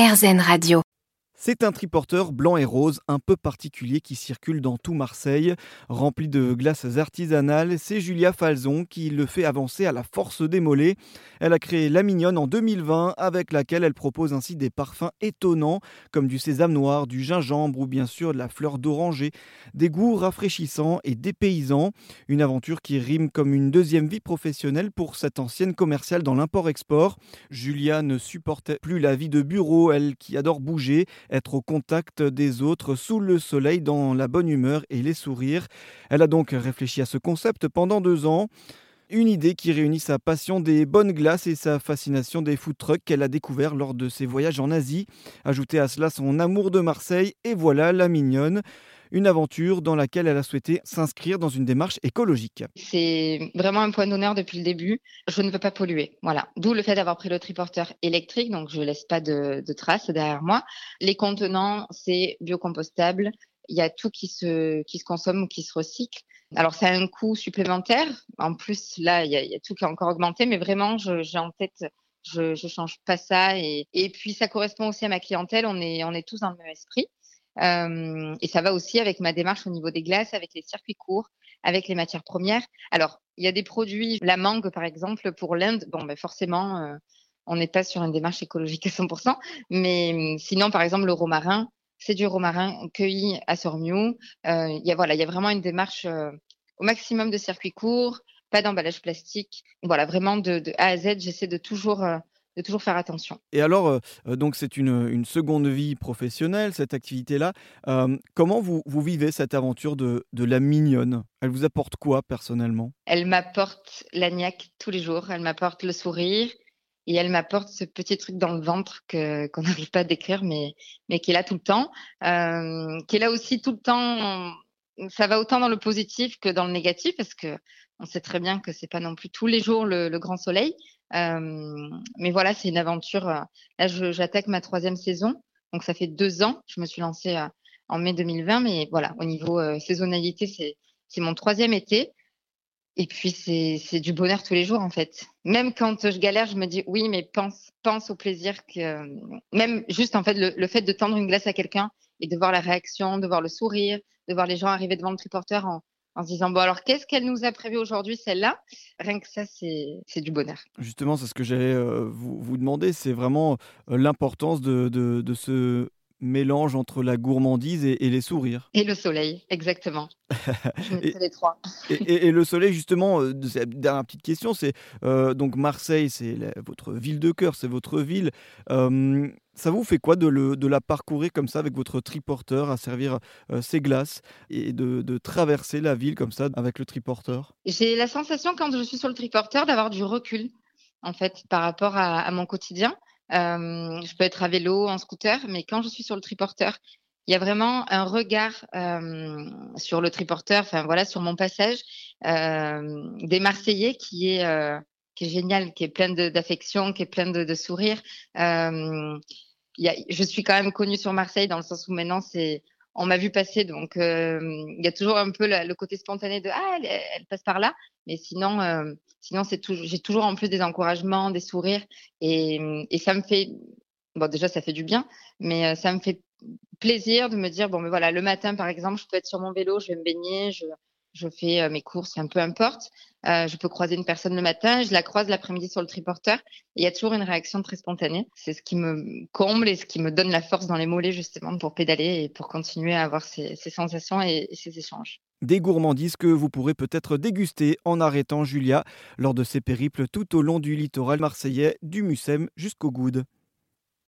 RZN Radio. C'est un triporteur blanc et rose un peu particulier qui circule dans tout Marseille. Rempli de glaces artisanales, c'est Julia Falzon qui le fait avancer à la force des mollets. Elle a créé La Mignonne en 2020 avec laquelle elle propose ainsi des parfums étonnants comme du sésame noir, du gingembre ou bien sûr de la fleur d'oranger. Des goûts rafraîchissants et dépaysants. Une aventure qui rime comme une deuxième vie professionnelle pour cette ancienne commerciale dans l'import-export. Julia ne supportait plus la vie de bureau, elle qui adore bouger être au contact des autres sous le soleil dans la bonne humeur et les sourires. Elle a donc réfléchi à ce concept pendant deux ans. Une idée qui réunit sa passion des bonnes glaces et sa fascination des food trucks qu'elle a découvert lors de ses voyages en Asie. Ajoutez à cela son amour de Marseille et voilà la mignonne une aventure dans laquelle elle a souhaité s'inscrire dans une démarche écologique. C'est vraiment un point d'honneur depuis le début. Je ne veux pas polluer. Voilà. D'où le fait d'avoir pris le triporteur électrique, donc je ne laisse pas de, traces derrière moi. Les contenants, c'est biocompostable. Il y a tout qui se, qui se consomme ou qui se recycle. Alors, ça a un coût supplémentaire. En plus, là, il y a, tout qui a encore augmenté, mais vraiment, j'ai en tête je ne change pas ça. Et, et, puis, ça correspond aussi à ma clientèle. On est, on est tous dans le même esprit. Euh, et ça va aussi avec ma démarche au niveau des glaces, avec les circuits courts, avec les matières premières. Alors, il y a des produits, la mangue par exemple, pour l'Inde, bon, ben forcément, euh, on n'est pas sur une démarche écologique à 100%, mais hum, sinon, par exemple, le romarin, c'est du romarin cueilli à Sormiou. Euh, il y a voilà, il y a vraiment une démarche au maximum de circuits courts, pas d'emballage plastique. Voilà, vraiment de, de A à Z, j'essaie de toujours de toujours faire attention. Et alors, euh, euh, donc c'est une, seconde vie professionnelle, cette activité-là. Euh, comment vous, vous, vivez cette aventure de, de, la mignonne? Elle vous apporte quoi personnellement? Elle m'apporte l'agnac tous les jours, elle m'apporte le sourire et elle m'apporte ce petit truc dans le ventre qu'on n'arrive pas à décrire, mais, mais qui est là tout le temps, qui est là aussi tout le temps. Ça va autant dans le positif que dans le négatif, parce que on sait très bien que c'est pas non plus tous les jours le grand soleil, mais voilà, c'est une aventure. Là, j'attaque ma troisième saison. Donc, ça fait deux ans. Je me suis lancée en mai 2020. Mais voilà, au niveau saisonnalité, c'est mon troisième été. Et puis, c'est du bonheur tous les jours, en fait. Même quand je galère, je me dis, oui, mais pense, pense au plaisir que, même juste, en fait, le, le fait de tendre une glace à quelqu'un et de voir la réaction, de voir le sourire, de voir les gens arriver devant le triporteur en, en se disant bon alors qu'est-ce qu'elle nous a prévu aujourd'hui celle-là? Rien que ça c'est du bonheur. Justement c'est ce que j'allais euh, vous, vous, demander, c'est vraiment euh, l'importance de, de, de, ce mélange entre la gourmandise et, les sourires. Et le soleil, exactement. Et, les trois. et, le soleil, justement, euh, dernière petite question, c'est donc Marseille, c'est votre ville de cœur, c'est votre ville. Ça vous fait quoi de, la parcourir comme ça avec votre triporteur, à servir euh, ses glaces et de, traverser la ville comme ça avec le triporteur? J'ai la sensation quand je suis sur le triporteur d'avoir du recul en fait par rapport à, mon quotidien. Euh, je peux être à vélo, en scooter, mais quand je suis sur le triporteur, il y a vraiment un regard euh, sur le triporteur, enfin voilà, sur mon passage des Marseillais qui est génial, qui est plein d'affection, qui est plein de sourires. Je suis quand même connue sur Marseille dans le sens où maintenant c'est on m'a vu passer, donc euh, il y a toujours un peu le côté spontané de ah elle, passe par là, mais sinon euh, sinon c'est toujours j'ai toujours en plus des encouragements, des sourires et, et ça me fait bon déjà ça fait du bien, mais euh, ça me fait plaisir de me dire bon mais voilà le matin par exemple je peux être sur mon vélo, je vais me baigner, je je fais mes courses, un peu importe. Euh, je peux croiser une personne le matin, je la croise l'après-midi sur le triporteur. Il y a toujours une réaction très spontanée. C'est ce qui me comble et ce qui me donne la force dans les mollets justement pour pédaler et pour continuer à avoir ces, sensations et, et ces échanges. Des gourmandises que vous pourrez peut-être déguster en arrêtant Julia lors de ses périples tout au long du littoral marseillais du Mussem jusqu'au Goude.